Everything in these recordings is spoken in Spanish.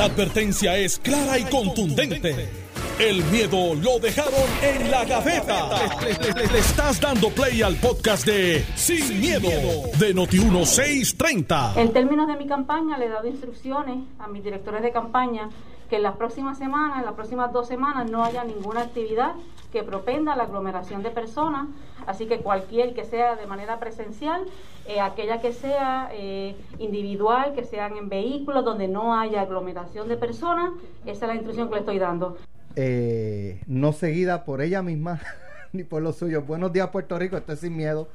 La advertencia es clara y contundente. El miedo lo dejaron en la gaveta. Le, le estás dando play al podcast de Sin, miedo, de Noti1630. En términos de mi campaña, le he dado instrucciones a mis directores de campaña que en las próximas semanas, en las próximas dos semanas, no haya ninguna actividad que propenda la aglomeración de personas. Así que cualquier que sea de manera presencial, eh, aquella que sea eh, individual, que sean en vehículos donde no haya aglomeración de personas, esa es la instrucción que le estoy dando. Eh, no seguida por ella misma ni por los suyos. Buenos días, Puerto Rico. Estoy sin miedo.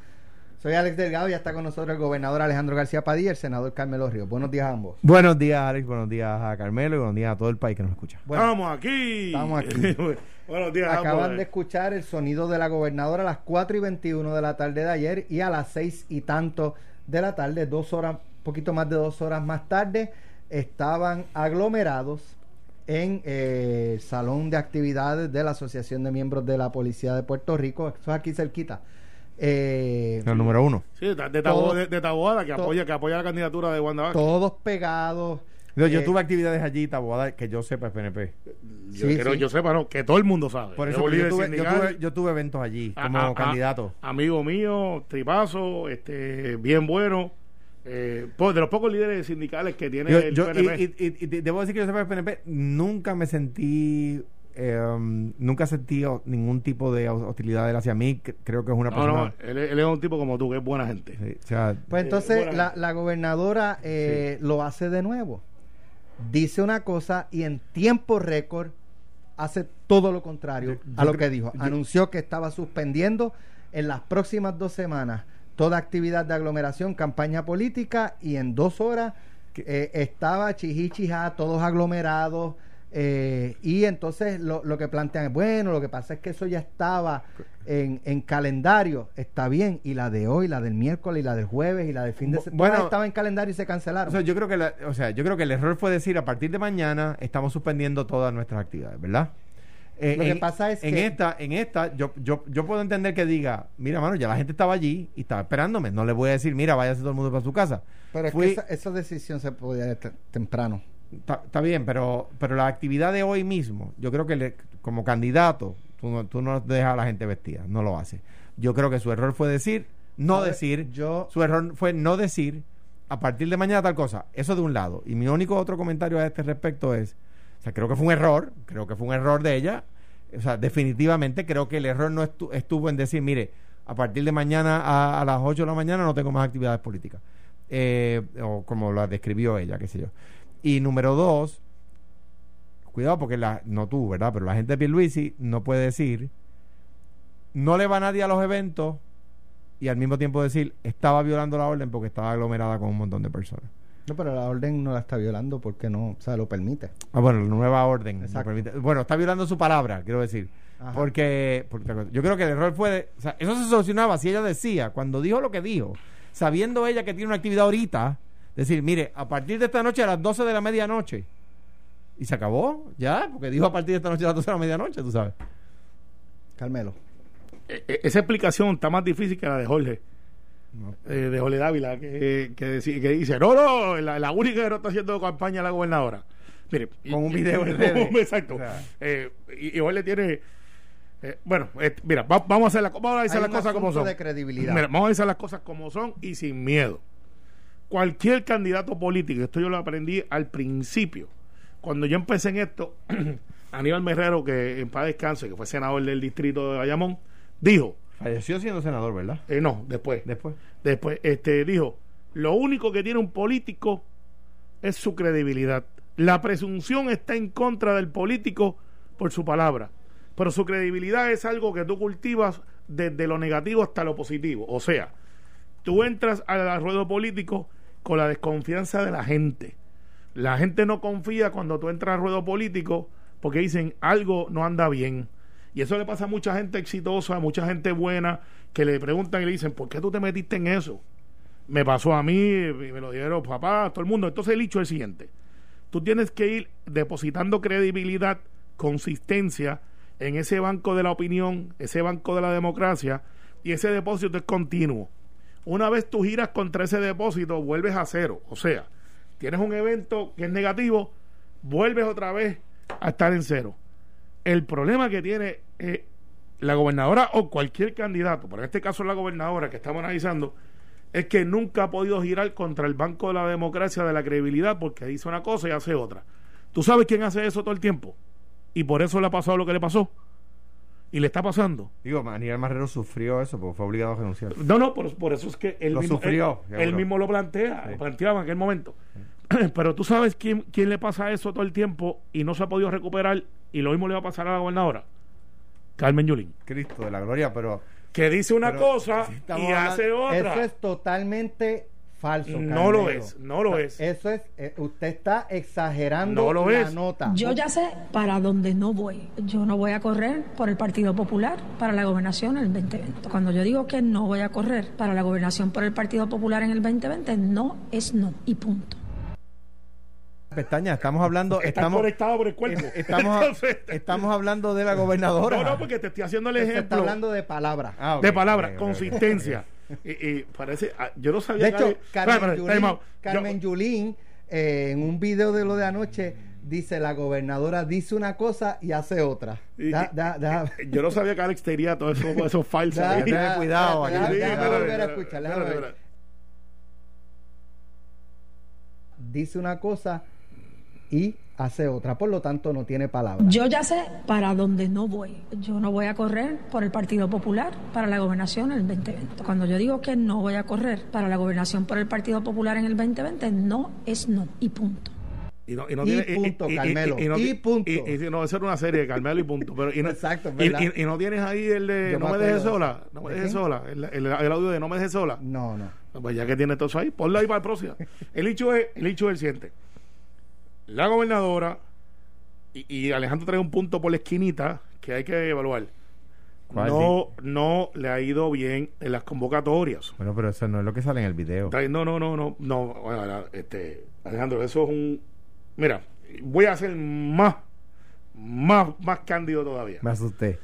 Soy Alex Delgado y ya está con nosotros el gobernador Alejandro García Padilla y el senador Carmelo Ríos. Buenos días a ambos. Buenos días, Alex. Buenos días a Carmelo y buenos días a todo el país que nos escucha. Bueno, Estamos aquí. Estamos aquí. Buenos días. acaban ambos. de escuchar el sonido de la gobernadora a las 4 y 21 de la tarde de ayer y a las 6 y tanto de la tarde, dos horas, poquito más de dos horas más tarde, estaban aglomerados en eh, el salón de actividades de la Asociación de Miembros de la Policía de Puerto Rico. Eso es aquí cerquita. Eh, El número uno. Sí, de, de, Taboada, que apoya, que apoya la candidatura de Wanda Vázquez. todos pegados. Yo, yo Eh, tuve actividades allí, Taboada, que yo sepa, es PNP. Yo, Sí, yo sepa, no, que todo el mundo sabe. Por eso yo tuve, yo, tuve, yo tuve eventos allí como a- a- candidato. amigo mío, tripazo, este, bien bueno. Eh, pues, de los pocos líderes sindicales que tiene Yo- el yo- y, PNP. y- y- y te- debo decir que yo sepa, el PNP nunca me sentí, eh, um, nunca sentí o- ningún tipo de hostilidad de él hacia mí. Creo que es una no, persona. no, él, es- él es un tipo como tú, que es buena gente. sí, o sea, Pues Eh, entonces la, la gobernadora eh, lo hace de nuevo. Dice una cosa y en tiempo récord hace todo lo contrario Yo- a yo lo que dijo. yo- Anunció que estaba suspendiendo en las próximas dos semanas toda actividad de aglomeración, campaña política y en dos horas eh, estaba chijichija, todos aglomerados. Eh, y entonces lo, lo que plantean es, bueno, lo que pasa es que eso ya estaba en, en calendario, está bien, y la de hoy, la del miércoles, y la del jueves, y la del fin de semana, bueno, estaba en calendario y se cancelaron. o sea, yo creo que la- o sea, yo creo que el error fue decir a partir de mañana estamos suspendiendo todas nuestras actividades, ¿verdad? Eh, Lo que en- pasa es en que- esta, en esta, yo, yo, yo puedo entender que diga, mira, mano, ya la gente estaba allí y estaba esperándome. No le voy a decir, mira, váyase todo el mundo para su casa. Pero es Fui- que esa, esa decisión se podía temprano. Está, bien, pero, pero la actividad de hoy mismo, yo creo que le- como candidato, tú no, tú no dejas a la gente vestida, no lo hace. Yo creo que su error fue decir, no decir, Yo- su error fue no decir, a partir de mañana tal cosa. Eso de un lado. Y mi único otro comentario a este respecto es, o sea, creo que fue un error, creo que fue un error de ella. O sea, definitivamente creo que el error no estu- estuvo en decir, mire, a partir de mañana a, a las 8 de la mañana no tengo más actividades políticas. Eh, o como la describió ella, qué sé yo. Y número dos, cuidado porque la, no tú, ¿verdad? Pero la gente de Pierluisi no puede decir, no le va nadie a los eventos y al mismo tiempo decir, estaba violando la orden porque estaba aglomerada con un montón de personas. No, pero la orden no la está violando porque no, o sea, lo permite. Ah, bueno, la nueva orden. lo Exacto. permite. Bueno, está violando su palabra, quiero decir. Ajá. Porque, porque yo creo que el error fue, de- o sea, eso se solucionaba si ella decía, cuando dijo lo que dijo, sabiendo ella que tiene una actividad ahorita, decir, mire, a partir de esta noche a las 12 de la medianoche. Y se acabó, ya, porque dijo a partir de esta noche a las 12 de la medianoche, tú sabes. Carmelo. E- e- esa explicación está más difícil que la de Jorge. eh, de Jorge Dávila, que, que, dice, no, no, la, la única que no está haciendo campaña es la gobernadora. Mire, Con un video en y- redes. Exacto. O sea. Eh, y, y Jorge tiene... eh, bueno, eh, mira, va- vamos a hacer, la- vamos a decir Hay las cosas como son. de credibilidad. Mira, vamos a decir las cosas como son y sin miedo. Cualquier candidato político, esto yo lo aprendí al principio, cuando yo empecé en esto, Aníbal Merrero, que en paz descanse, que fue senador del distrito de Bayamón, dijo, Falleció siendo senador, ¿verdad? eh, no, después, Después. después, este, dijo, lo único que tiene un político es su credibilidad. La presunción está en contra del político por su palabra, pero su credibilidad es algo que tú cultivas desde lo negativo hasta lo positivo. O sea, tú entras al ruedo político con la desconfianza de la gente. La gente no confía cuando tú entras al ruedo político porque dicen algo no anda bien. Y eso le pasa a mucha gente exitosa, a mucha gente buena, que le preguntan y le dicen, ¿por qué tú te metiste en eso? Me pasó a mí, me lo dijeron papá, todo el mundo. Entonces el hecho es el siguiente. Tú tienes que ir depositando credibilidad, consistencia en ese banco de la opinión, ese banco de la democracia, y ese depósito es continuo. Una vez tú giras contra ese depósito, vuelves a cero. O sea, tienes un evento que es negativo, vuelves otra vez a estar en cero. El problema que tiene eh, la gobernadora o cualquier candidato, pero en este caso la gobernadora que estamos analizando, es que nunca ha podido girar contra el Banco de la Democracia de la credibilidad porque dice una cosa y hace otra. ¿Tú sabes quién hace eso todo el tiempo? Y por eso le ha pasado lo que le pasó. Y le está pasando. Digo, Aníbal Marrero sufrió eso porque fue obligado a renunciar. No, no, por, por eso es que él Lo mismo, sufrió, él, mismo lo plantea, lo planteaba en aquel momento. Pero tú sabes quién, quién le pasa eso todo el tiempo y no se ha podido recuperar y lo mismo le va a pasar a la gobernadora. Carmen Yulín. Cristo de la gloria, pero Que dice una Pero cosa si y hace otra. Eso es totalmente falso. No lo es, no lo es. Eso es, eh, usted está exagerando No lo la es. nota. Yo ya sé para dónde no voy. Yo no voy a correr por el Partido Popular para la gobernación en el 2020. Cuando yo digo que no voy a correr para la gobernación por el Partido Popular en el 2020, no es no y punto. pestaña, estamos hablando, estamos, conectado por el cuerpo. estamos, Entonces, estamos hablando de la gobernadora. no, no, porque te estoy haciendo el Se está ejemplo hablando de palabras. Ah, ok, de palabra, consistencia. Y, y parece, ah, yo no sabía De que hecho, había- Carmen Yulín. Yo- Carmen Yulín, eh, en un video de lo de anoche, dice la gobernadora dice una cosa y hace otra. Y- Da- da- da- Yo no sabía que Alex tenía todo eso, eso falso. da- ahí. tener da- cuidado, da- aquí, da- sí, déjame espérate, volver a espérate, escuchar, espérate, déjame ver. espérate. Dice una cosa y hace otra. Por lo tanto, no tiene palabras. Yo ya sé para dónde no voy. Yo no voy a correr por el Partido Popular para la gobernación en el 2020. Cuando yo digo que no voy a correr para la gobernación por el Partido Popular en el 2020, no es no y punto. Y, no, y, no Y tiene- punto, Carmelo, no y ti- punto. Y, y no, eso era una serie de Carmelo y punto. Pero, y no, Exacto, es y, verdad. y- y no tienes ahí el de Yo No me me dejes sola. No me ¿De dejes sola. El, el- el audio de No me dejes sola. No, no. Pues ya que tiene todo eso ahí, ponlo ahí para el próximo. El hecho es el, hecho es el siguiente. La gobernadora, y, y Alejandro trae un punto por la esquinita que hay que evaluar. No, no le ha ido bien en las convocatorias. Bueno, pero eso no es lo que sale en el video. No, no, no, no, no. bueno, este, Alejandro, eso es un. Mira, voy a ser más, más, más cándido todavía. Me asusté.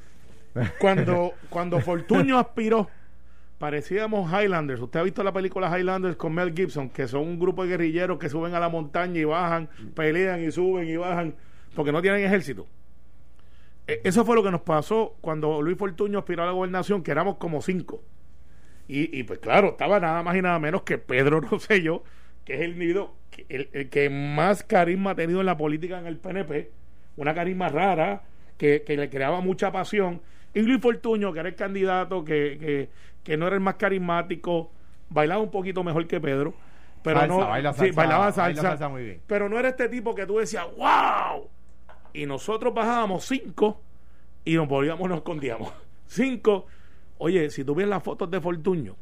Cuando, cuando Fortuño aspiró, parecíamos Highlanders. Usted ha visto la película Highlanders con Mel Gibson, que son un grupo de guerrilleros que suben a la montaña y bajan, pelean y suben y bajan, porque no tienen ejército. E- Eso fue lo que nos pasó cuando Luis Fortuño aspiró a la gobernación, que éramos como cinco. Y, pues claro, estaba nada más y nada menos que Pedro Rosselló, que es el individuo que, el, que más carisma ha tenido en la política en el PNP, una carisma rara, que, le creaba mucha pasión. Y Luis Fortuño, que era el candidato, que, que no era el más carismático, bailaba un poquito mejor que Pedro. Pero Salsa, no, baila sí, salsa, bailaba baila salsa, salsa muy bien. pero no era este tipo que tú decías, wow. Y nosotros bajábamos cinco y nos volvíamos, nos escondíamos. Cinco. Oye, si tú ves las fotos de Fortuño,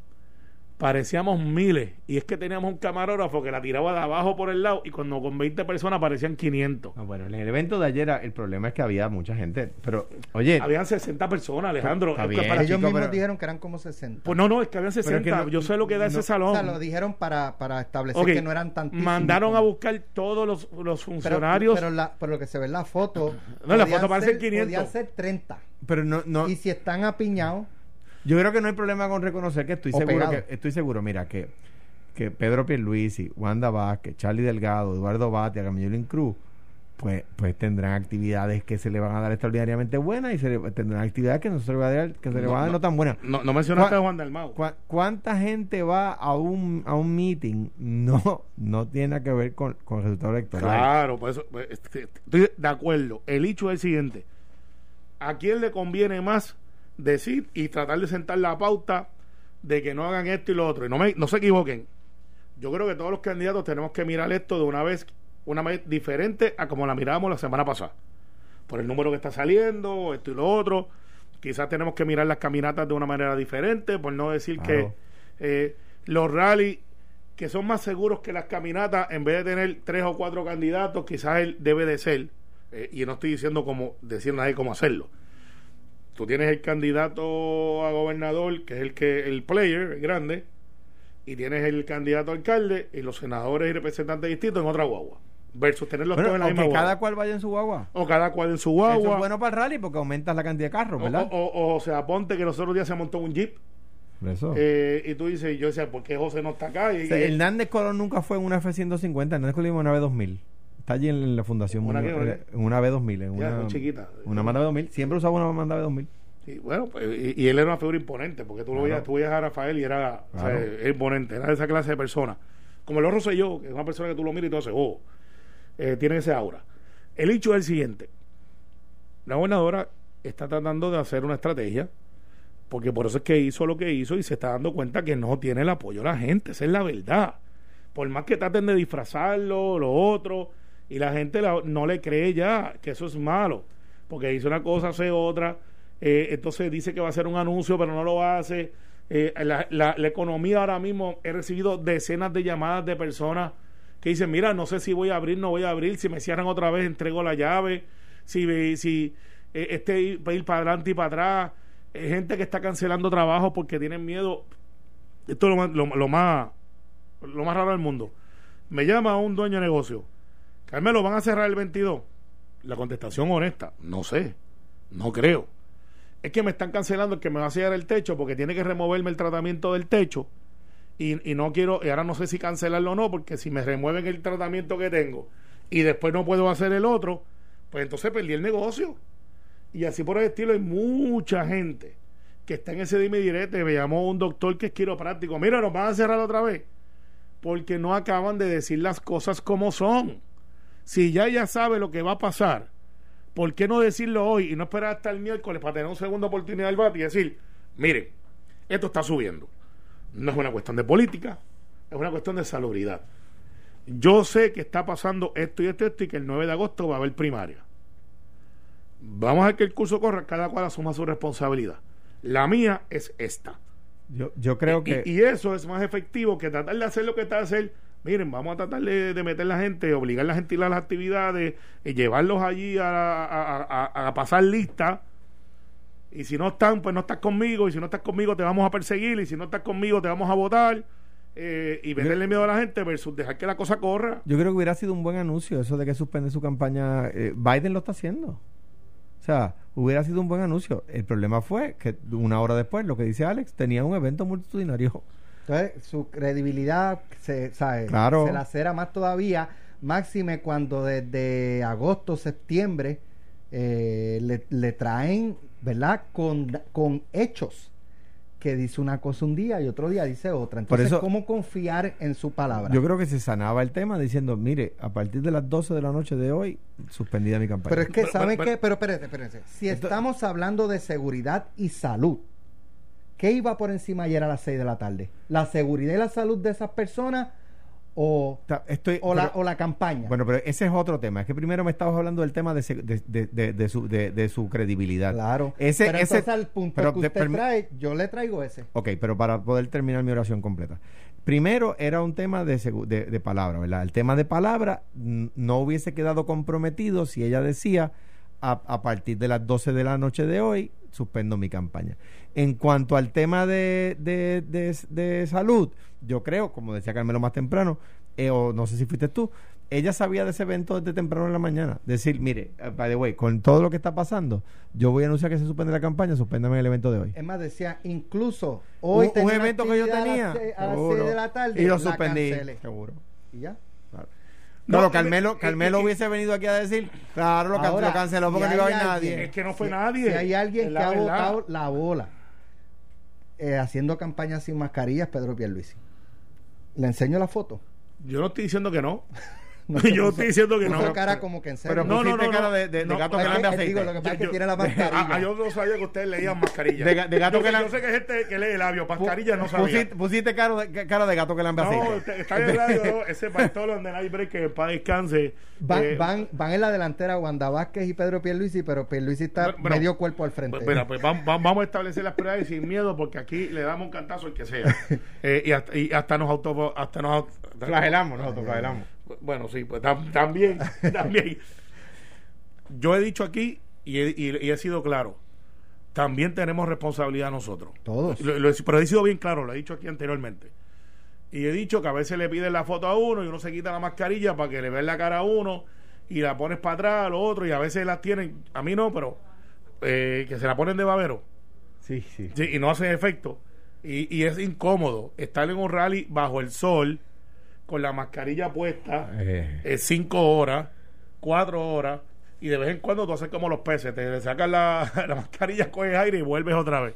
parecíamos miles. Y es que teníamos un camarógrafo que la tiraba de abajo por el lado y cuando con 20 personas parecían 500. Ah, bueno, en el evento de ayer el problema es que había mucha gente. Pero, oye, Habían 60 personas, Alejandro. Que bien. para- Ellos chico, mismos pero- dijeron que eran como 60. pues no, no, es que habían 60. que no- Yo sé lo que da ese no- o salón. sea, lo dijeron para, para establecer que no eran tantísimos. Mandaron a buscar todos los, los funcionarios. pero, la, pero lo que se ve en la foto. No, en la podían foto parecen ser- 500. Podían ser 30. pero no, no, Y si están apiñados, yo creo que no hay problema con reconocer que estoy O seguro pegado. que estoy seguro, mira, que, que Pedro Pierluisi, Wanda Vázquez, Charlie Delgado, Eduardo Batia, Camillolín Cruz, pues, pues tendrán actividades que se le van a dar extraordinariamente buenas y se le- tendrán actividades que no se le va a dar, que se le van a dar no tan buenas. no, no mencionaste ¿Cuál- a Juan Dalmau. ¿Cuá- ¿Cuánta gente va a un, a un meeting? No, no tiene que ver con, con el resultado electoral. Claro, por eso pues, este, estoy de acuerdo. El hecho es el siguiente: ¿a quién le conviene más decir y tratar de sentar la pauta de que no hagan esto y lo otro? Y no, me, no se equivoquen. Yo creo que todos los candidatos tenemos que mirar esto de una vez, una vez diferente a como la mirábamos la semana pasada. Por el número que está saliendo, esto y lo otro. Quizás tenemos que mirar las caminatas de una manera diferente, por no decir Claro. que eh, los rallies que son más seguros que las caminatas, en vez de tener tres o cuatro candidatos, quizás él debe de ser, eh, y no estoy diciendo cómo decir nadie cómo hacerlo. Tú tienes el candidato a gobernador, que es el que el player, el grande, y tienes el candidato a alcalde y los senadores y representantes distintos en otra guagua. Versus tenerlos Bueno, todos en la o misma que guagua. cada cual vaya en su guagua. O cada cual en su Eso guagua. es bueno para el rally porque aumentas la cantidad de carros, ¿verdad? o, o- o sea, ponte que los otros días se montó un jeep eso. eh, y tú dices, yo decía, ¿por qué José no está acá? Y, sea, Hernández Colón nunca fue en una F-150, Hernández Colón iba en una B-2000. Está allí en la fundación. ¿Una qué, una eh, en una B2000. En Ya, una, muy chiquita. Una Manda B2000. Siempre usaba una Manda B2000. Sí, bueno, pues, y, y él era una figura imponente, porque tú lo Claro. veías, tú veías a Rafael y era o sea, imponente, era de esa clase de persona. Como el sé yo, que es una persona que tú lo miras y tú haces, oh, eh, tiene ese aura. El hecho es el siguiente: la gobernadora está tratando de hacer una estrategia, porque por eso es que hizo lo que hizo y se está dando cuenta que no tiene el apoyo de la gente, esa es la verdad. Por más que traten de disfrazarlo, lo otro, y la gente no le cree ya, que eso es malo, porque dice una cosa, hace otra, eh, entonces dice que va a hacer un anuncio, pero no lo hace. Eh, la, economía ahora mismo, he recibido decenas de llamadas de personas que dicen, mira, no sé si voy a abrir, no voy a abrir, si me cierran otra vez, entrego la llave, si, si eh, este ir, ir para adelante y para atrás, Eh, gente que está cancelando trabajo porque tienen miedo. Esto es lo lo, lo más, lo más raro del mundo. Me llama un dueño de negocio. Carmelo, ¿van a cerrar el 22? La contestación honesta, no sé, no creo. Es que me están cancelando el que me va a sellar el techo porque tiene que removerme el tratamiento del techo y, y no quiero, y ahora no sé si cancelarlo o no, porque si me remueven el tratamiento que tengo y después no puedo hacer el otro, pues entonces perdí el negocio. Y así por el estilo hay mucha gente que está en ese dime direte. Me llamó un doctor que es quiropráctico. Mira, nos van a cerrar otra vez. Porque no acaban de decir las cosas como son. Si ya ella sabe lo que va a pasar, ¿por qué no decirlo hoy y no esperar hasta el miércoles para tener una segunda oportunidad del bate y decir, miren, esto está subiendo? No es una cuestión de política, es una cuestión de salubridad. Yo sé que está pasando esto y esto y esto y que el 9 de agosto va a haber primaria. Vamos a ver que el curso corra, cada cual asuma su responsabilidad. La mía es esta. Yo, yo creo Y- que. y, eso es más efectivo que tratar de hacer lo que está hacer. Miren, vamos a tratar de, de meter la gente, obligar a la gente a ir a las actividades, y llevarlos allí a pasar lista. Y si no están, pues no estás conmigo. Y si no estás conmigo, te vamos a perseguir. Y si no estás conmigo, te vamos a votar. Eh, y meterle miedo a la gente versus dejar que la cosa corra. Yo creo que hubiera sido un buen anuncio eso de que suspende su campaña. eh, Biden lo está haciendo. O sea, hubiera sido un buen anuncio. El problema fue que una hora después, lo que dice Alex, tenía un evento multitudinario. Entonces, su credibilidad se, ¿sabe? Claro. se lacera más todavía, máxime cuando desde agosto, septiembre, eh, le, le traen, ¿verdad? Con, con hechos que dice una cosa un día y otro día dice otra. Entonces, eso- ¿cómo confiar en su palabra? Yo creo que se sanaba el tema diciendo, mire, a partir de las 12 de la noche de hoy, suspendida mi campaña. Pero es que, ¿saben pero- qué? Pero espérense, espérense. Si estamos hablando de seguridad y salud, ¿qué iba por encima ayer a las 6 de la tarde? ¿La seguridad y la salud de esas personas o, estoy, o, la, o la campaña? Bueno, pero ese es otro tema. Es que primero me estabas hablando del tema de, se- de, de- de- de su, credibilidad. Claro. Ese, pero ese, al punto pero que usted trae, yo le traigo ese. Ok, pero para poder terminar mi oración completa. Primero era un tema de, palabra, ¿verdad? El tema de palabra no hubiese quedado comprometido si ella decía a, a partir de las 12 de la noche de hoy suspendo mi campaña. En cuanto al tema de, de, de- de salud, yo creo, como decía Carmelo más temprano, eh, o no sé si fuiste tú, ella sabía de ese evento desde temprano en la mañana. Decir, mire, eh, by the way, con todo lo que está pasando, yo voy a anunciar que se suspende la campaña, suspéndame el evento de hoy. Es más, decía, incluso hoy un, un evento que yo tenía A las, seis- a las seguro. 6 de la tarde. y lo suspendí cancelé. seguro Y ya. No, eh, Carmelo, Carmelo hubiese venido aquí a decir claro lo, Ahora, lo canceló porque si no iba a haber nadie alguien- Es que no fue Si- nadie. Si hay alguien que la ha botado la bola eh, haciendo campaña sin mascarillas, Pedro Pierluisi. Le enseño la foto. Yo no estoy diciendo que no. No, Yo estoy diciendo que no. cara como que en serio. pero No, no, no, cara no. de, de- de No, gato es que Es lambe que- aceite digo, lo que pasa es que Yo- tiene la mascarilla. yo no sabía que ustedes leían mascarilla. De ga- de gato yo, que sé, la- yo sé que hay gente que lee labios, mascarilla no sabía. pusiste, pusiste cara, de, cara de gato que lambe No, aceite usted- está en el radio, ¿no? ese pastor donde hay break que para descanse. Van, Eh, van, van en la delantera Wanda Vázquez y Pedro Pierluisi, pero Pierluisi está medio cuerpo al frente. Pues, mira, pues vam- vam- vamos a establecer las prioridades sin miedo porque aquí le damos un cantazo al que sea. Eh, y, hasta, y hasta nos auto... Hasta nos, auto- flagelamos nosotros flagelamos Bueno, sí, pues tam- también, también. Yo he dicho aquí y he, y- y he sido claro. También tenemos responsabilidad nosotros. Todos. Lo- pero he sido bien claro, lo he dicho aquí anteriormente. Y he dicho que a veces le piden la foto a uno y uno se quita la mascarilla para que le vean la cara a uno y la pones para atrás a lo otro y a veces las tienen, a mí no, pero eh, que se la ponen de babero sí sí Sí, y no hacen efecto. Y, y es incómodo estar en un rally bajo el sol con la mascarilla puesta Eh. eh, cinco horas, cuatro horas, y de vez en cuando tú haces como los peces, te sacas la, la mascarilla, coges aire y vuelves otra vez.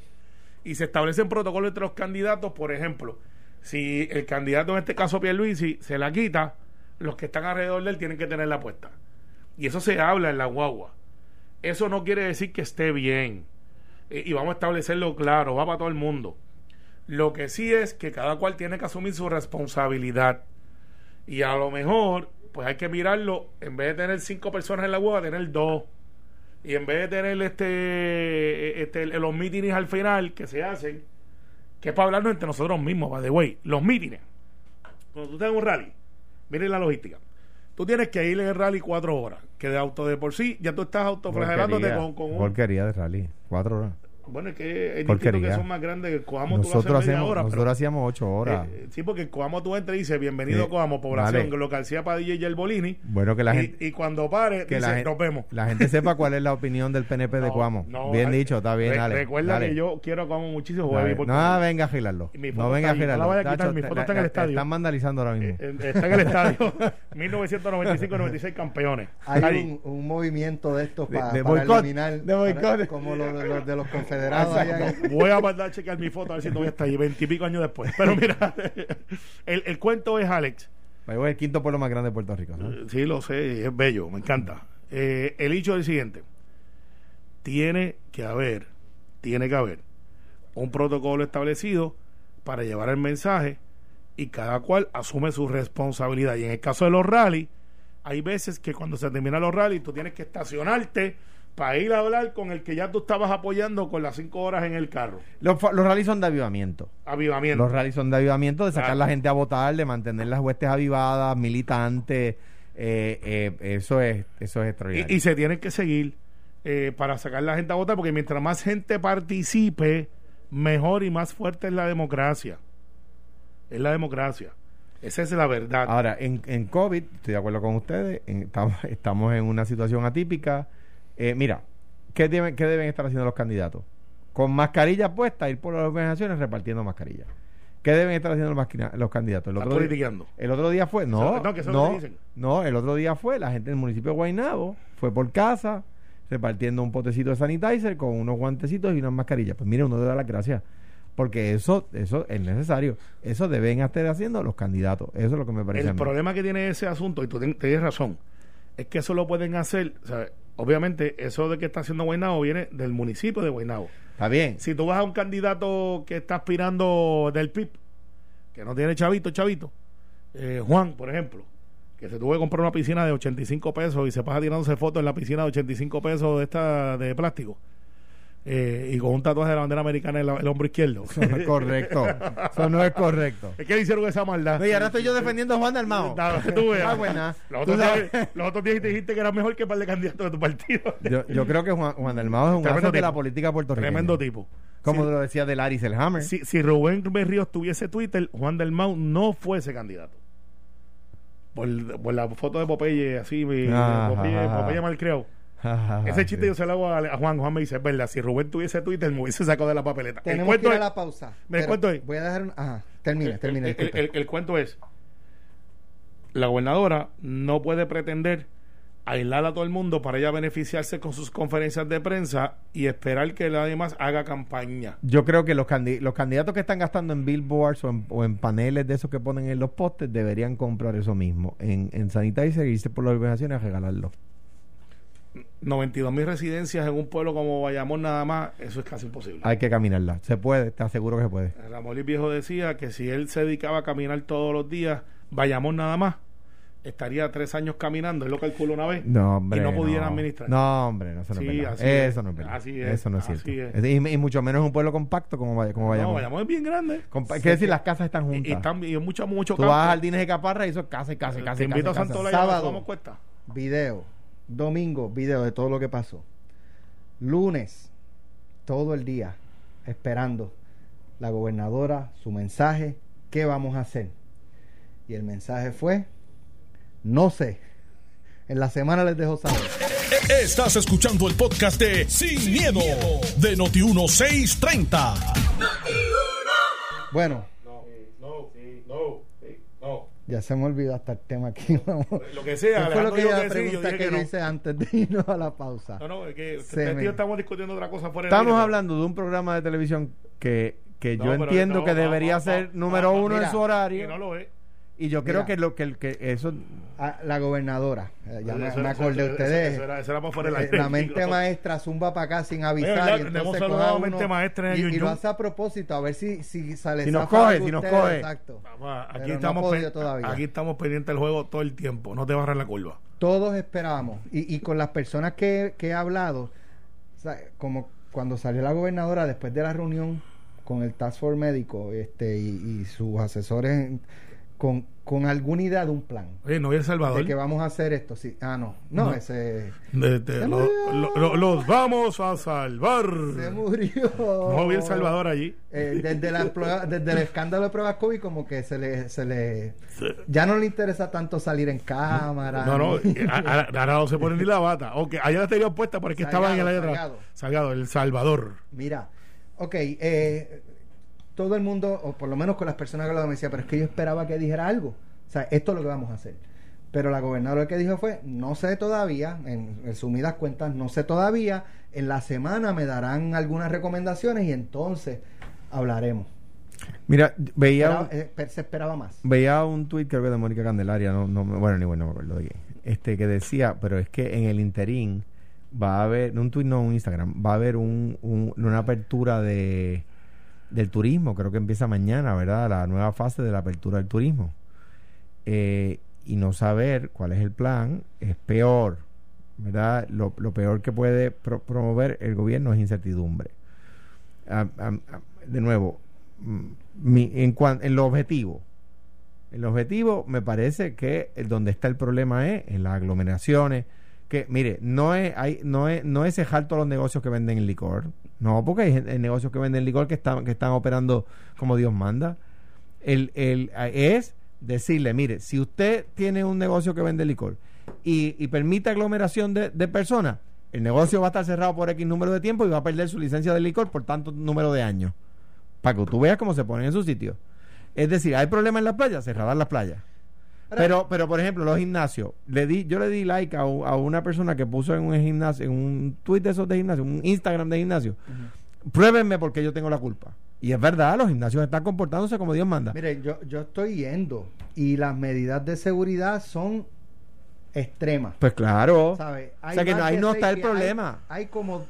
Y se establecen protocolos entre los candidatos, por ejemplo, si el candidato, en este caso Pierluisi, se la quita, los que están alrededor de él tienen que tenerla puesta. Y eso se habla en la guagua. Eso no quiere decir que esté bien. Eh, y vamos a establecerlo claro, va para todo el mundo. Lo que sí es que cada cual tiene que asumir su responsabilidad. Y a lo mejor, pues hay que mirarlo, en vez de tener cinco personas en la guagua, tener dos. Y en vez de tener este, este los mítines al final que se hacen, que es para hablarnos entre nosotros mismos, by the way, los mítines. Cuando tú estás en un rally, miren la logística. Tú tienes que ir en el rally cuatro horas, que de auto de por sí ya tú estás autoflagelándote Porquería, con, con un... porquería de rally. Cuatro horas. Bueno, es que hay Porquería. que son más grandes que Coamo tú lo haces Nosotros, media hacemos, hora, pero- nosotros hacíamos ocho horas. eh, sí, porque Coamo tú entras y dice bienvenido Sí. Coamo, población, Vale. lo que hacía Padilla y el Bolini. bueno, que la y, gente... y cuando pare, que dice, la, gen- nos vemos. la gente sepa cuál es la opinión del PNP de No, Cuamo. no, bien dicho, está bien, re- dale. Recuerda dale. que yo quiero a Coamo muchísimo, Dale. Porque- No venga a gilarlo. No venga a ahí. No la gilarlo. vaya a quitar, Tacho, mi foto la- está en el la- estadio. Están vandalizando ahora mismo. Eh, eh, está en el estadio 1995-96 campeones. Hay un, movimiento de estos para eliminar de boicot. para- como los, los de los allá Voy a mandar a checar mi foto a ver si todavía está ahí, veintipico años después. Pero mira, el, el cuento es Alex. Ahí voy, el quinto pueblo más grande de Puerto Rico. ¿no? Eh, Sí, lo sé, es bello, me encanta. Eh, el hecho es el siguiente: tiene que haber, tiene que haber un protocolo establecido para llevar el mensaje y cada cual asume su responsabilidad. Y en el caso de los rallies, hay veces que cuando se terminan los rallies, tú tienes que estacionarte para ir a hablar con el que ya tú estabas apoyando con las cinco horas en el carro. Los, los rallies son de avivamiento. Avivamiento. Los rallies son de avivamiento, de sacar Claro. la gente a votar, de mantener las huestes avivadas, militantes. eh, eh, eso es eso es extraordinario. Y, y se tienen que seguir eh, para sacar la gente a votar, porque mientras más gente participe, mejor y más fuerte es la democracia. Es la democracia. Esa es la verdad. Ahora, en, en COVID, estoy de acuerdo con ustedes, en- estamos, estamos en una situación atípica. Eh, mira, ¿qué deben, ¿qué deben estar haciendo los candidatos? Con mascarilla puesta, ir por las organizaciones repartiendo mascarillas. ¿Qué deben estar haciendo los, los candidatos? El otro, día, el otro día fue, no, No, que eso es lo no, que dicen. no, el otro día fue la gente del municipio de Guaynabo, fue por casa, repartiendo un potecito de sanitizer con unos guantecitos y unas mascarillas. Pues mire, uno le da las gracias. Porque eso, eso es necesario. Eso deben estar haciendo los candidatos. Eso es lo que me parece. a El mí. problema que tiene ese asunto, y tú tienes razón, es que eso lo pueden hacer. ¿sabes? Obviamente, eso de que está haciendo Guaynabo viene del municipio de Guaynabo. Está bien. Si tú vas a un candidato que está aspirando del PIB, que no tiene chavito, chavito, eh, Juan, por ejemplo, que se tuvo que comprar una piscina de 85 pesos y se pasa tirándose fotos en la piscina de 85 pesos de esta de plástico. Eh, y con un tatuaje de la bandera americana en la- el hombro izquierdo. Eso no es correcto. Eso no es correcto. es que le hicieron esa maldad. No, y ahora estoy yo defendiendo a Juan Dalmao. Tú veas. Ah, buena. Los otros, días, los otros días te dijiste que era mejor que el par de candidatos de tu partido. Yo, yo creo que Juan, Juan Dalmao es un Tremendo de la tipo. política puertorriqueña. Tremendo tipo. Como Sí. lo decía de Larry Selhammer. Si, si Rubén Berríos tuviese Twitter, Juan del Mau no fuese candidato. Por, por la foto de Popeye, así, Ajá, Popeye. Popeye malcriado. Ajá, Ese chiste sí. yo se lo hago a, a Juan. Juan me dice, es verdad, si Rubén tuviese Twitter, me hubiese sacado de la papeleta. el Tenemos que ir a la pausa. Mira, el Pero cuento es- Voy a dejar un... Ajá, termine, termine. el, el- disculpe. el- el cuento es, la gobernadora no puede pretender aislar a todo el mundo para ella beneficiarse con sus conferencias de prensa y esperar que nadie más haga campaña. Yo creo que los, candi- los candidatos que están gastando en billboards o en, o en paneles de esos que ponen en los postes deberían comprar eso mismo en, en sanitizer y irse por las organizaciones a regalarlo. 92 mil residencias en un pueblo como Bayamón nada más, eso es casi imposible. Hay que caminarla. Se puede, te aseguro que se puede. Ramón Luis Viejo decía que si él se dedicaba a caminar todos los días, Bayamón nada más, estaría tres años caminando, él lo calculó una vez, No, hombre. y no pudiera no. administrar. No, hombre, no, eso no Sí, es verdad. es. Eso no es verdad. Así es, Eso no es así cierto. es. Y, y mucho menos en un pueblo compacto como, como no, vayamos. Bayamón es bien grande. Compa- Quiere decir, las casas están Y, juntas. y están, y mucho, mucho Tú campo. vas a Jardines de Caparra y eso es casi, casi, casi. Te invito a Santo. Laya. ¿cómo cuesta? Video. Domingo, video de todo lo que pasó. Lunes, todo el día, esperando la gobernadora, su mensaje, ¿qué vamos a hacer? Y el mensaje fue, no sé. En la semana les dejo saber. Estás escuchando el podcast de Sin, miedo, de Noti1630. Bueno, No, no, no, no. Ya se me olvidó hasta el tema aquí. Vamos. Lo que sea, ¿Qué fue lo que que yo pregunta dije que, que no. hice antes de irnos a la pausa? No, no, es que este me- tío estamos discutiendo otra cosa fuera Estamos hablando de un programa de televisión que, que No, yo entiendo no, que debería ser número uno mira, en su horario. no lo es. Y yo creo Mira. que lo que, el- que eso Ah, la gobernadora. Eh, ya me, Eso me acordé de eso- ustedes. Eso era, eso era para fuera del Eh, la mente maestra zumba para acá sin avisar. y entonces coja mente maestra y, lo hace a propósito, a ver si, si sale Si nos coge, si nos ustedes, coge. Exacto. Aquí estamos todavía. aquí estamos pendientes del juego todo el tiempo. No te barras la curva. Todos esperábamos. Y, y con las personas que, que he hablado, o sea, como cuando salió la gobernadora después de la reunión con el Task Force médico este, y, y sus asesores, con, con alguna idea de un plan. Oye, no El Salvador. De que vamos a hacer esto, sí. Ah, no. No, No. ese De- de- Se lo- murió. lo- lo- los vamos a salvar. se murió. No vi El Salvador allí. Eh, desde, la prueba- desde el escándalo de pruebas COVID, como que se le, se le. Ya no le interesa tanto salir en cámara. No, no, ni- ahora no se pone ni la bata. Ok, allá la tenía puesta porque estaba en el aire atrás. Salgado. Salgado, El Salvador. Mira, ok, eh, todo el mundo, o por lo menos con las personas que lo me decía, pero es que yo esperaba que dijera algo. O sea, esto es lo que vamos a hacer. Pero la gobernadora lo que dijo fue, no sé todavía, en resumidas cuentas, no sé todavía, en la semana me darán algunas recomendaciones y entonces hablaremos. Mira, veía Esperaba- eh, se esperaba más. veía un tuit creo que de Mónica Candelaria, no, no, bueno, ni bueno, no me acuerdo de quién, este, que decía, pero es que en el interín va a haber, no un tuit, no un Instagram, va a haber un, un- una apertura de del turismo, creo que empieza mañana, ¿verdad? La nueva fase de la apertura del turismo. Eh, y no saber cuál es el plan es peor, ¿verdad? Lo, peor que puede pro- promover el gobierno es incertidumbre. Ah, ah, ah, de nuevo, mm, mi- en, cuan- en lo objetivo, el objetivo me parece que donde está el problema es en las aglomeraciones, que mire, no es, hay, no es, no es cejar todos los negocios que venden licor, no, porque hay, negocios que venden licor que están, que están operando como Dios manda. El, el, es decirle, mire, si usted tiene un negocio que vende licor y, y permite aglomeración de, de personas, el negocio va a estar cerrado por X número de tiempo y va a perder su licencia de licor por tanto número de años. Para que tú veas cómo se ponen en su sitio. Es decir, hay problemas en las playas, cerrar las playas. Pero, pero por ejemplo, los gimnasios, le di, yo le di like a, a una persona que puso en un gimnasio, en un tweet de esos de gimnasio, un Instagram de gimnasio, pruébenme porque yo tengo la culpa. Y es verdad, los gimnasios están comportándose como Dios manda. Mire, yo, yo estoy yendo y las medidas de seguridad son extremas. Pues claro. ¿sabe? O sea que ahí no está el hay- problema. Hay, como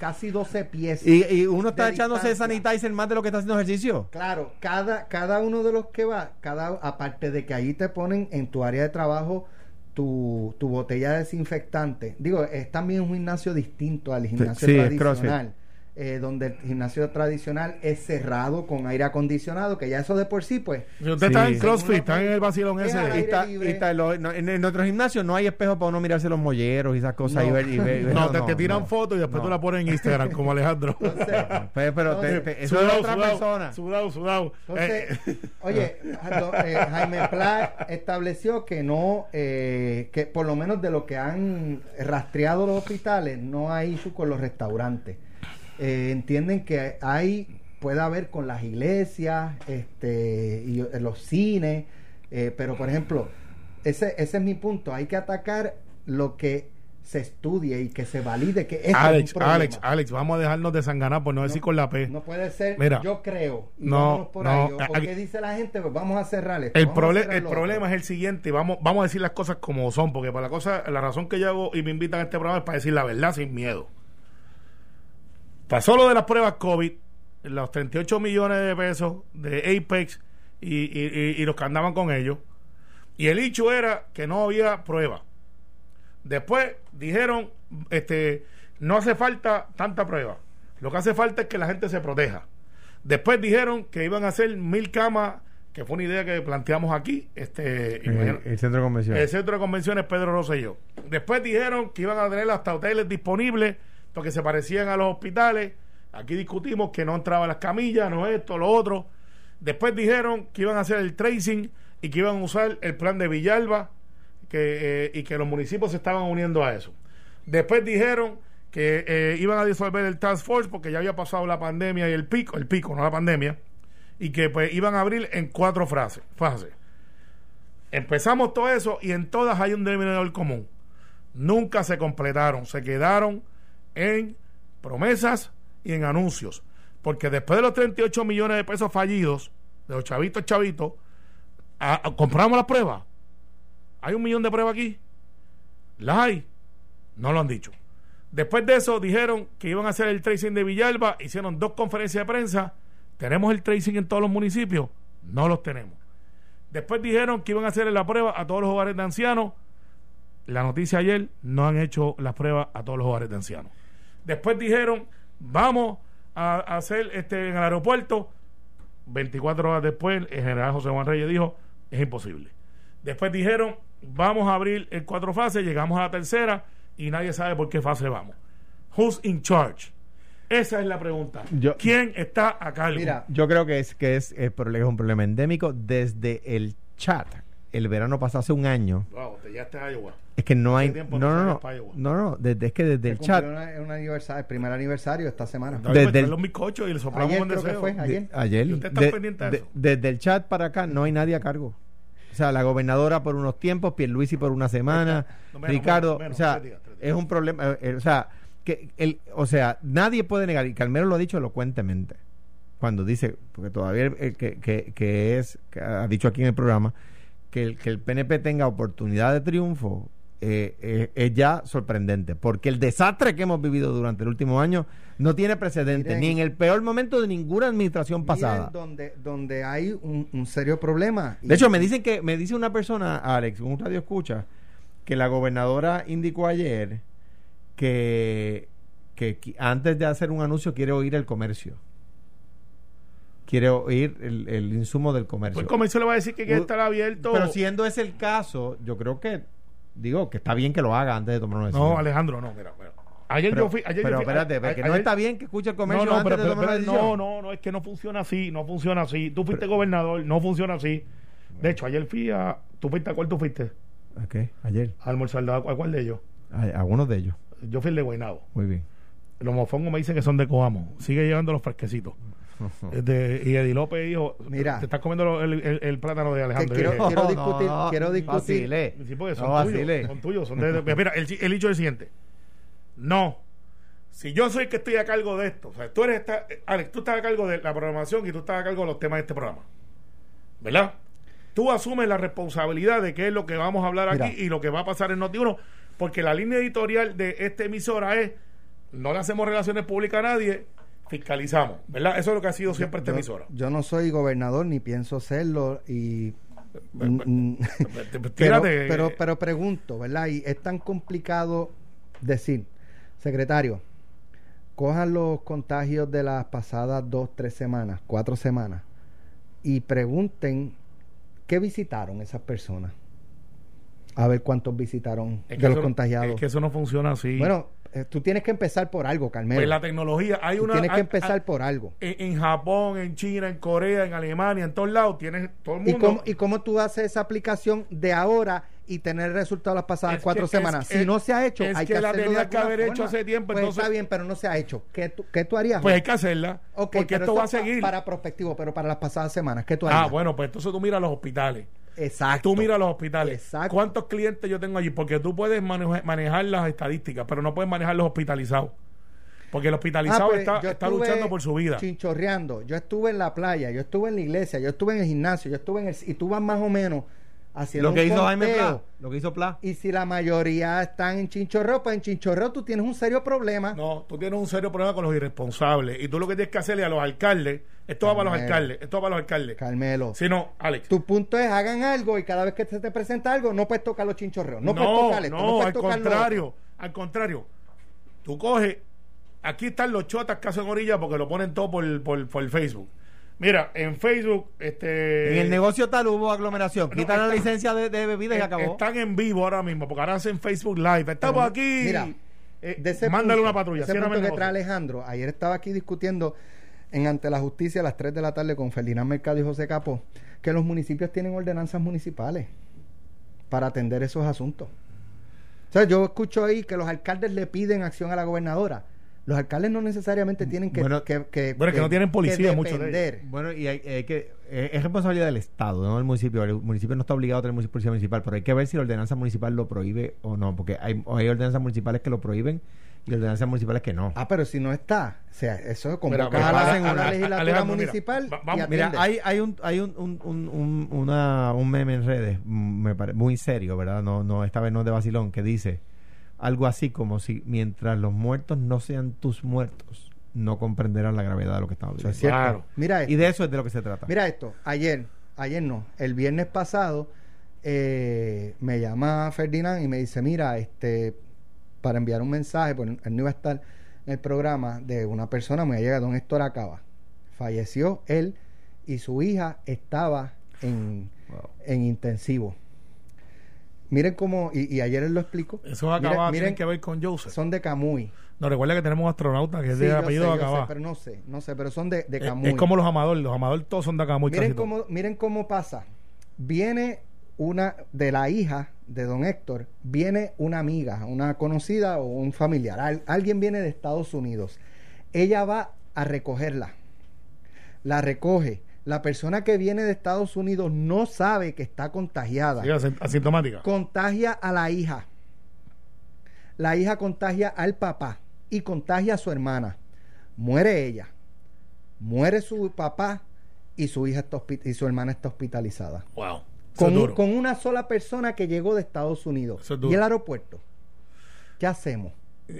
casi 12 pies. Y, y uno está echándose distancia. sanitizer más de lo que está haciendo ejercicio. Claro, cada, cada uno de los que va, cada aparte de que ahí te ponen en tu área de trabajo tu, tu botella de desinfectante. Digo, es también un gimnasio distinto al gimnasio sí, tradicional. Eh, donde el gimnasio tradicional es cerrado con aire acondicionado, que ya eso de por sí, pues, usted Sí. está en CrossFit, está en el vacilón Es ese. Y está- libre. y está en, lo- no, en, en nuestro gimnasio no hay espejo para uno mirarse los molleros y esas cosas No. y ver, y ver- No, te, te tiran no. fotos y después No. tú la pones en Instagram, como Alejandro. entonces, Pero, pero te- Entonces, te- eso es otra sudado, persona. Sudado, sudado. Entonces, Eh, oye, eh, Jaime Pla estableció que no, eh, que por lo menos de lo que han rastreado los hospitales, no hay issue con los restaurantes. Eh, entienden que hay, puede haber con las iglesias, este, y eh, los cines, eh, pero por ejemplo, ese, ese es mi punto, hay que atacar lo que se estudie y que se valide que eso Alex, es un problema. Alex, Alex, vamos a dejarnos de sanganar por no, decir con la P. No puede ser, Mira, yo creo. No, por no, ahí. ¿O aquí- ¿Por qué dice la gente? Pues vamos a cerrar esto. El, cerrar el problema es el siguiente, vamos, vamos a decir las cosas como son, porque para la cosa, la razón que yo hago y me invitan a este programa es para decir la verdad sin miedo. Pasó lo de las pruebas COVID, los 38 millones de pesos de Apex y, y- y- y los que andaban con ellos, y el hecho era que no había prueba. Después dijeron, este, no hace falta tanta prueba. Lo que hace falta es que la gente se proteja. Después dijeron que iban a hacer mil camas, que fue una idea que planteamos aquí. Este, el, el centro de convenciones. el centro de convenciones Pedro Rosselló. Después dijeron que iban a tener hasta hoteles disponibles porque se parecían a los hospitales. Aquí discutimos que no entraban las camillas, no esto, lo otro. Después dijeron que iban a hacer el tracing y que iban a usar el plan de Villalba que, eh, y que los municipios se estaban uniendo a eso. Después dijeron que eh, iban a disolver el Task Force porque ya había pasado la pandemia y el pico, el pico, no la pandemia, y que pues iban a abrir en cuatro frases, fases. Empezamos todo eso y en todas hay un denominador común. Nunca se completaron, se quedaron en promesas y en anuncios. Porque después de los 38 millones de pesos fallidos, de los chavitos chavitos, compramos las pruebas. ¿Hay un millón de pruebas aquí? ¿Las hay? No lo han dicho. Después de eso dijeron que iban a hacer el tracing de Villalba, hicieron dos conferencias de prensa. ¿Tenemos el tracing en todos los municipios? No los tenemos. Después dijeron que iban a hacer la prueba a todos los hogares de ancianos. La noticia ayer, no han hecho las pruebas a todos los hogares de ancianos. Después dijeron, vamos a, a hacer este en el aeropuerto. 24 horas después, el general José Juan Reyes dijo, es imposible. Después dijeron, vamos a abrir en cuatro fases, llegamos a la tercera y nadie sabe por qué fase vamos. Who's in charge? Esa es la pregunta. Yo- ¿Quién está a cargo? Mira, Yo creo que es que es, el problema- es un problema endémico desde el chat. El verano pasado hace un año. Wow, te ya estás Iowa. Es que no hay. ¿Qué tiempo No, no no, no. para Iowa? No, no. Desde, es que desde se el chat. una- un aniversario, el primer aniversario esta semana. Desde Desde el- los bizcochos y le soplamos Ayer un creo que deseo. fue, de- ayer. ayer. ¿Y usted está de- pendiente de de- eso? desde el chat para acá no hay nadie a cargo. O sea, la gobernadora por unos tiempos, Pierluisi por una semana, No, menos, Ricardo, menos, menos, o sea, tres días, tres días. es un problema, eh, eh, o sea, que el, o sea, nadie puede negar y Carmelo lo ha dicho elocuentemente cuando dice, porque todavía el- el que, que, que es, que ha dicho aquí en el programa, que el, que el PNP tenga oportunidad de triunfo eh, eh, es ya sorprendente, porque el desastre que hemos vivido durante el último año no tiene precedentes, Miren. ni en el peor momento de ninguna administración pasada. Donde, donde hay un, un serio problema. De hecho, me dicen que me dice una persona, Alex, un radio escucha, que la gobernadora indicó ayer que, que antes de hacer un anuncio quiere oír el comercio. Quiere oír el, el insumo del comercio. Pues el comercio le va a decir que quiere U- estar abierto. Pero siendo ese el caso, yo creo que, digo, que está bien que lo haga antes de tomar una decisión. No, Alejandro, no, mira, mira. Ayer Pero, yo fui. Ayer pero yo fui- espérate, a- a- no ayer- está bien que escuche el No, comercio no, antes pero, de tomar pero- no, no, no, es que no funciona así, no funciona así. Tú fuiste gobernador, no funciona así. De hecho, ayer fui a. ¿Tú fuiste a cuál tú fuiste? Ok, ayer. A almorzar, ¿a cuál de ellos? A- algunos de ellos. Yo fui el de Guaynabo. Muy bien. Los mofongos me dicen que son de Coamo. Sigue llegando los fresquecitos. Este, y Eddie López dijo: Mira. Te estás comiendo el, el- el plátano de Alejandro. quiero, dije, quiero discutir, no, quiero discutir. vacile. Sí, porque son No tuyos. Son tuyos. Son de, de- mira, el, el dicho es el siguiente. No. Si yo soy el que estoy a cargo de esto, o sea, tú eres, esta- Alex, tú estás a cargo de la programación y tú estás a cargo de los temas de este programa. ¿Verdad? Tú asumes la responsabilidad de qué es lo que vamos a hablar Mira. aquí y lo que va a pasar en Noti1, porque la línea editorial de esta emisora es, no le hacemos relaciones públicas a nadie, fiscalizamos, ¿verdad? Eso es lo que ha sido siempre esta yo, emisora. yo no soy gobernador ni pienso serlo y pero, pero pero pregunto, ¿verdad? Y es tan complicado decir, secretario, cojan los contagios de las pasadas dos, tres semanas, cuatro semanas y pregunten qué visitaron esas personas. A ver cuántos visitaron es que de los eso- contagiados. Es que eso no funciona así. Bueno, tú tienes que empezar por algo, Carmelo. pues la tecnología, hay Tú una... tienes que empezar hay- por algo. en, en Japón, en China, en Corea, en Alemania, en todos lados, tienes todo el ¿Y mundo. cómo, ¿Y cómo tú haces esa aplicación de ahora y tener el resultado las pasadas Es cuatro que- semanas? es si no se ha hecho, hay que que, la tenías que haber hecho hace tiempo, Pues entonces- está bien, pero no se ha hecho. ¿Qué tú, qué tú harías? Pues hay que hacerla. Ok, porque esto va a seguir. Para prospectivo, pero para las pasadas semanas, ¿qué tú harías? Ah, bueno, pues entonces tú miras los hospitales. Exacto. Tú miras los hospitales. Exacto. ¿Cuántos clientes yo tengo allí? Porque tú puedes manejar, manejar las estadísticas, pero no puedes manejar los hospitalizados. Porque el Ah, hospitalizado pues, está, está luchando por su vida. Chinchorreando. Yo estuve en la playa, yo estuve en la iglesia, yo estuve en el gimnasio, yo estuve en el. Y tú vas más o menos haciendo Lo que un hizo Jaime. Pla. Lo que hizo Pla. Y si la mayoría están en Chinchorreo, pues en Chinchorreo tú tienes un serio problema. No, tú tienes un serio problema con los irresponsables. Y tú lo que tienes que hacerle a los alcaldes, esto va para los alcaldes, esto va para los alcaldes. Carmelo. Si no, Alex. Tu punto es hagan algo y cada vez que se te presenta algo no puedes tocar los chinchorreos. No, puedes tocar esto, no, no, puedes al tocar contrario, al contrario. Tú coges, aquí están los chotas que hacen orilla porque lo ponen todo por, por, por Facebook. Mira, en Facebook, este. En el negocio tal hubo aglomeración. No, Quitan la licencia de, de bebida y acabó. Están en vivo ahora mismo, porque ahora hacen Facebook Live. Estamos aquí. mira, Eh, de ese mándale punto, una patrulla. Ese punto que trae Alejandro. Ayer estaba aquí discutiendo en ante la justicia a las 3 de la tarde con Ferdinand Mercado y José Capó que los municipios tienen ordenanzas municipales para atender esos asuntos. O sea, yo escucho ahí que los alcaldes le piden acción a la gobernadora. Los alcaldes no necesariamente tienen que... Bueno, que, que- bueno, es que no tienen policía, muchos de. Bueno, y hay, hay que, eh, es responsabilidad del Estado, no del municipio. El municipio no está obligado a tener policía municipal, pero hay que ver si la ordenanza municipal lo prohíbe o no, porque hay, hay ordenanzas municipales que lo prohíben y ordenanzas municipales que no. Ah, pero si no está, o sea, eso convoca mira, a, la, Ale- a la Ale- legislatura Alejandro, mira, municipal va- y vamos- Mira, hay, hay un hay un, un, un, un- una- un meme en redes mm, me pare- muy serio, ¿verdad? No, no, esta vez no es de vacilón, que dice algo así como si mientras los muertos no sean tus muertos, no comprenderán la gravedad de lo que estamos Eso es viviendo. cierto. Claro. Mira esto. Y de eso es de lo que se trata. Mira esto, ayer, ayer no, el viernes pasado eh, me llama Ferdinand y me dice, mira, este, para enviar un mensaje, pues él no iba a estar en el programa de una persona muy allegada, don Héctor Acaba. Falleció él y su hija estaba en, Wow. en intensivo. Miren cómo, y, y ayer él lo explicó. Eso acaba Miren- tiene miren, que ver con Joseph. son de Camuy. No, recuerda que tenemos un astronauta que es Sí, de apellido Acabá. pero no sé, no sé, pero son de, Camuy. es como los Amador, los Amador todos son de Acamuy. miren cómo, miren cómo pasa. Viene una de la hija de don Héctor, viene una amiga, una conocida o un familiar. Al- alguien viene de Estados Unidos. Ella va a recogerla. La recoge. La persona que viene de Estados Unidos no sabe que está contagiada. Sí, asin- asintomática. Contagia a la hija. La hija contagia al papá y contagia a su hermana. Muere ella. Muere su papá y su hija está y su hermana está hospitalizada. Wow. Con, un- una sola persona que llegó de Estados Unidos. Es y el aeropuerto. ¿Qué hacemos?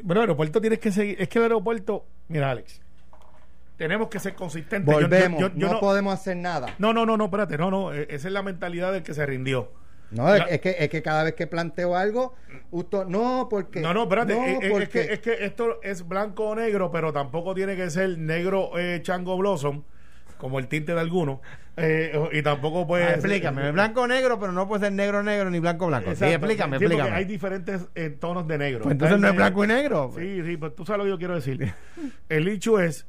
Bueno, el aeropuerto tienes que seguir. Es que el aeropuerto, mira, Alex, tenemos que ser consistentes. Yo- Volvemos. yo- yo no, no, podemos hacer nada. no, no, no, no, espérate, no, no. eh, Esa es la mentalidad del que se rindió. No, La- es, que, es que cada vez que planteo algo, usted, no, porque. No, no, espérate. no, eh, eh, es, que, es que esto es blanco o negro, pero tampoco tiene que ser negro eh, chango blossom, como el tinte de algunos. eh, y tampoco puede. Ah, explícame, blanco o negro, pero no puede ser negro negro ni blanco blanco. Sí, explícame, Sí, explícame. Hay diferentes eh, tonos de negro. Pues entonces no es blanco y negro. Sí, sí, pues tú sabes lo que yo quiero decir. El hecho es,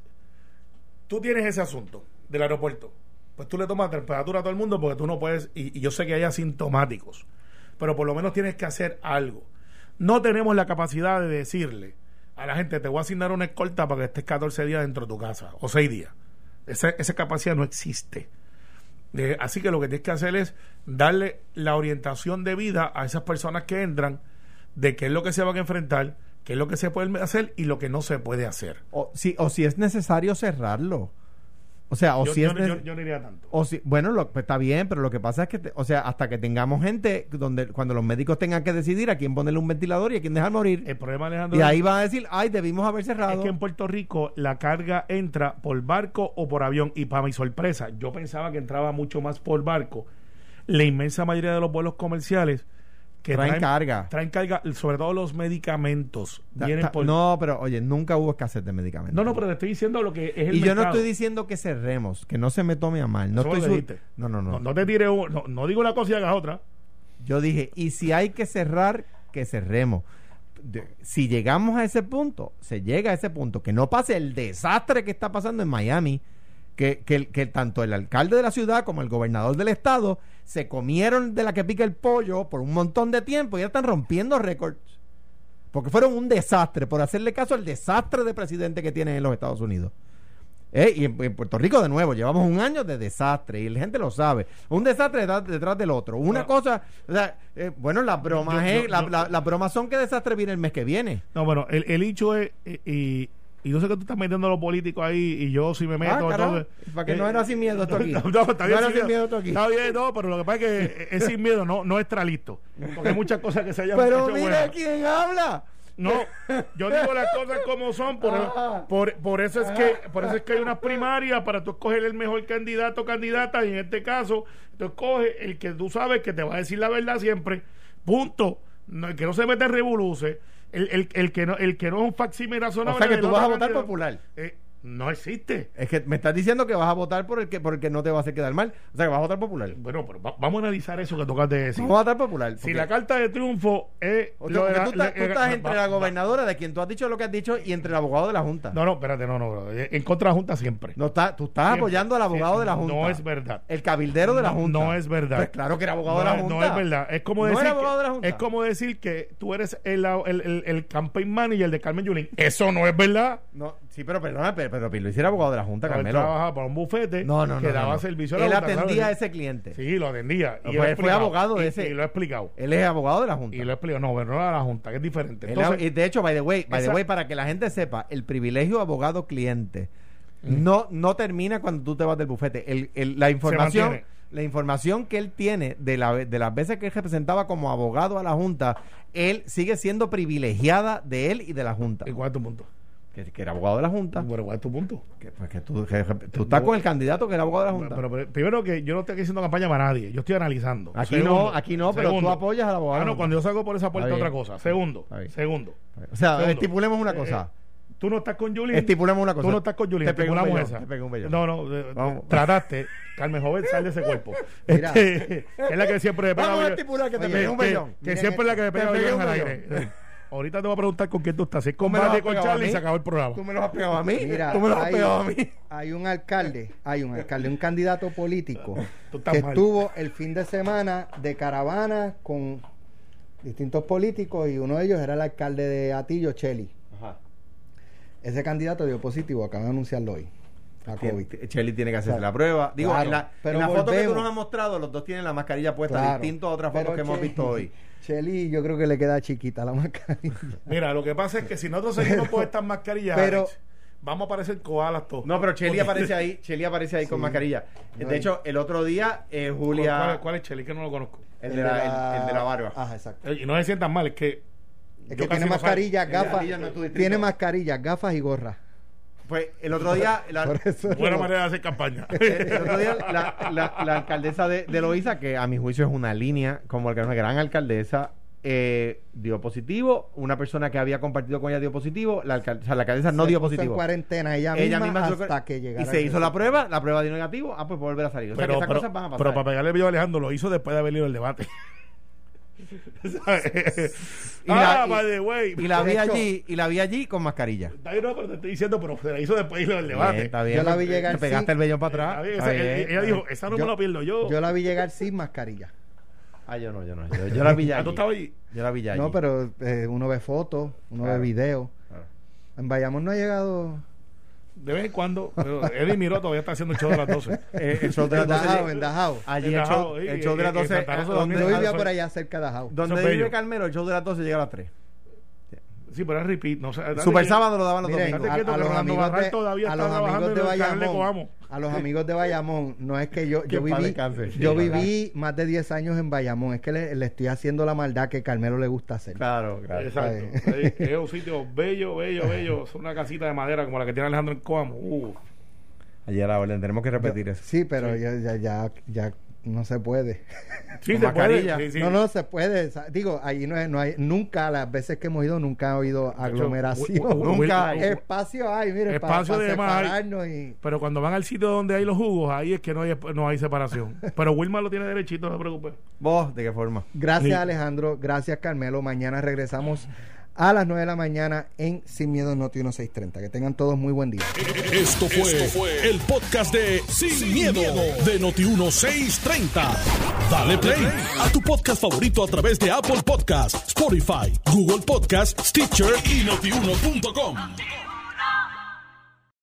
tú tienes ese asunto del aeropuerto. Pues tú le tomas temperatura a todo el mundo porque tú no puedes, y, yo sé que hay asintomáticos, pero por lo menos tienes que hacer algo. No tenemos la capacidad de decirle a la gente, te voy a asignar una escolta para que estés 14 días dentro de tu casa, o 6 días. Esa, esa capacidad no existe. Eh, así que lo que tienes que hacer es darle la orientación de vida a esas personas que entran de qué es lo que se van a enfrentar, qué es lo que se puede hacer y lo que no se puede hacer. O si, o si es necesario cerrarlo. O sea, o yo, si es yo- no iría tanto. O si, bueno, lo, pues está bien, pero lo que pasa es que, te- o sea, hasta que tengamos gente donde cuando los médicos tengan que decidir a quién ponerle un ventilador y a quién dejar morir, El problema, Alejandro, y ahí van a decir, ay, debimos haber es cerrado. que en Puerto Rico la carga entra por barco o por avión. Y para mi sorpresa, yo pensaba que entraba mucho más por barco. La inmensa mayoría de los vuelos comerciales que Traen carga. traen carga, sobre todo los medicamentos. Da- vienen ta- por- No, pero oye, nunca hubo escasez de medicamentos. no, no, pero te estoy diciendo lo que es el y yo no estoy diciendo que cerremos, que no se me tome a mal. No Eso estoy su- no, no, no, No, no te tires, un- no, no digo una cosa y hagas otra. Yo dije, y si hay que cerrar, que cerremos. De- si llegamos a ese punto, se llega a ese punto, que no pase el desastre que está pasando en Miami, que, que, que tanto el alcalde de la ciudad como el gobernador del estado se comieron de la que pica el pollo por un montón de tiempo y ya están rompiendo récords. Porque fueron un desastre, por hacerle caso al desastre de presidente que tienen en los Estados Unidos. Eh, y en, en Puerto Rico, de nuevo, llevamos un año de desastre y la gente lo sabe. Un desastre detrás, detrás del otro. Una cosa, o sea, eh, bueno, las bromas, la- la- las bromas son que desastre viene el mes que viene. No, bueno, el, el hecho es, eh, y, yo sé que tú estás metiendo a los políticos ahí, y yo si me meto... Ah, entonces- para que eh, no era sin miedo esto aquí. No, no, está bien, No era sin miedo esto aquí. Está bien, no, pero lo que pasa es que es sin miedo, no, no extra listo. Porque hay muchas cosas que se hayan Pero hecho mira buenas. quién habla. No, yo digo las cosas como son, por, Ajá. por, por eso es que por eso es que hay unas primarias para tú escoger el mejor candidato o candidata y en este caso tú escoges el que tú sabes que te va a decir la verdad siempre, punto, no, el que no se mete en revoluce, el, el, el que no el que no es un facsímil razonable. O sea que tú vas a votar popular. Eh, No existe. Es que me estás diciendo que vas a votar por el que, por el que no te va a hacer quedar mal. O sea, que vas a votar popular. Bueno, pero va- vamos a analizar eso que tocas de decir. Vamos a votar popular. Si la carta de triunfo es. o sea, porque la- tú, estás, la- tú estás va- entre la gobernadora, de quien tú has dicho lo que has dicho, y entre el abogado de la Junta. No, no, espérate, no, no, bro. En contra de la Junta siempre. No está, tú estás Siempre. apoyando al abogado de la Junta. No es verdad. El cabildero de la No, Junta. no es verdad. Pues claro que era abogado de no, la Junta. no es verdad. Es como ¿No decir. era que- abogado de la Junta? Es como decir que tú eres el, el, el, el campaign manager de Carmen Yulín. Eso no es verdad. No, sí, pero perdona, pero, pero Pirlo era abogado de la Junta, Él Carmelo. trabajaba para un bufete No, no, que daba servicio a la Él Junta, atendía claro a ese cliente. Sí, lo atendía. Y pues, él fue abogado de ese. Y, lo he explicado. Él es abogado de la Junta. Y lo he explicado. No, pero no era la Junta, que es diferente. Él Entonces, es- y de hecho, by the way, by the way, para que la gente sepa, el privilegio abogado-cliente no, no termina cuando tú te vas del bufete. El- el- la información la información que él tiene de, la, de las veces que él representaba como abogado a la Junta, él sigue siendo privilegiada de él y de la Junta. ¿Y cuál es tu punto? Que, que era abogado de la Junta. Bueno, ¿cuál es tu punto? Que, pues, que tú, que- tú estás con el candidato que era abogado de la Junta. Pero, pero, primero que yo no estoy aquí haciendo campaña para nadie, yo estoy analizando. Aquí Segundo, no, aquí no, pero segundo. tú apoyas al abogado. Ah, no, cuando yo salgo por esa puerta otra cosa. Segundo, segundo. O sea, Segundo. estipulemos una Eh, cosa. Tú no estás con Julín. Estipulemos una cosa. Tú no estás con Julín. Te vellón, esa. te pegué un vellón. No, no. eh, Vamos. Trataste. Carmen Joven, sal de ese cuerpo. Mira. Este, es la que siempre me pega Vamos a estipular que te Oye, pegué un que, vellón. que siempre es la que me pega al aire. Ahorita te voy a preguntar con quién tú estás. Si es con me lo Bradley has con Charlie se acabó el programa. Tú me lo has pegado a mí. Mira, tú me lo has hay, pegado a mí. hay un alcalde, hay un alcalde, un candidato político Tú estás que mal. estuvo el fin de semana de caravana con distintos políticos y uno de ellos era el alcalde de Atillo, Cheli. Ese candidato dio positivo, acaba de anunciarlo hoy. A COVID. Tiene- que hacerse Claro. la prueba. Digo, Claro, en la, pero en la foto que tú nos has mostrado, los dos tienen la mascarilla puesta, Claro. distinto a otras fotos que hemos visto hoy. Cheli, yo creo que le queda chiquita la mascarilla. Mira, lo que pasa es que si nosotros seguimos con estas mascarillas, pero- vamos a parecer koalas todos. No, pero Porque- aparece ahí, Chely aparece ahí con mascarilla. De hecho, el otro día, eh, ¿Cuál, Julia... cuál- cuál es Chely? Que no lo conozco. El de la, el- el de la barba. Ajá, exacto. Eh, Y no se sientan mal, es que. Es que tiene mascarillas, de gafas. No. Tiene mascarillas, gafas y gorra. Pues el otro día... la- Por eso Buena manera de hacer campaña. el otro día la, la- la alcaldesa de, de Loíza, que a mi juicio es una línea, como que una gran alcaldesa, eh, dio positivo. Una persona que había compartido con ella dio positivo. La, alcal- o sea, la alcaldesa no Se dio puso positivo. en cuarentena ella, Ella misma, hasta que llegara y se hizo la prueba, la prueba dio negativo, ah, pues puede volver a salir. O sea, que pero, esas pero, cosas van a pasar. pero para pegarle el video a Alejandro lo hizo después de haber ido el debate. Y la- ah, y- by the way. y la vi allí, y la vi allí con mascarilla. Está bien, no, pero te estoy diciendo, pero se la hizo después de ir al debate. Bien, está bien. Yo la vi llegar te pegaste sin- el vellón para Está atrás. bien, Está esa- bien, ella dijo, bien. esa no Yo- me la pierdo yo. Yo la vi llegar sin mascarilla. Ah, yo no, yo no. Yo, yo la vi ya. Ah, ¿tú allí. estabas allí? Yo la vi ya. No, allí. pero eh, uno ve fotos, uno Claro. ve videos. Claro. En Bayamón no ha llegado. De vez en cuando. Pero Eddie Miró todavía está haciendo el show de las 12. Eh, el show de las En 12 Dajao, en Dajao. Allí En el show, Dajao, el y- show de las y- y 12. Santa Rosa eh, donde, vivía eso por allá cerca de Dajao. donde vive. Carmelo, el show de las 12 llega a las 3. Sí, pero es repeat. No Super sábado lo daban los Miren, domingos. a, los amigos de, todavía a está los trabajando amigos de Bayamón, a los amigos de Bayamón, no es que yo, yo viví, sí, yo viví más de 10 años en Bayamón, es que le, le estoy haciendo la maldad que Carmelo le gusta hacer. Claro, claro. Exacto. Es un sitio bello, bello, bello. Es una casita de madera como la que tiene Alejandro en Coamo. Uh. Ayer la orden, tenemos que repetir Yo- eso. Sí, pero ya, ya, ya, ya no se puede. Sí, se mascarilla. puede. Sí, sí. No, no se puede. Digo, allí no, es- no hay, nunca, las veces que hemos ido, nunca ha habido aglomeración. Nunca hay. Espacio hay, mire, Espacio para, hay. separarnos y... Pero cuando van al sitio donde hay los jugos, ahí es que no hay, no hay separación. Pero Wilma lo tiene derechito, no se preocupe. ¿Vos de qué forma? Gracias Sí. Alejandro, gracias Carmelo. Mañana regresamos a las 9 de la mañana en Sin Miedo Noti 1630. Que tengan todos muy buen día. Esto fue, el podcast de Sin, miedo, de Noti1630. Dale play a tu podcast favorito a través de Apple Podcasts, Spotify, Google Podcasts, Stitcher y notiuno.com.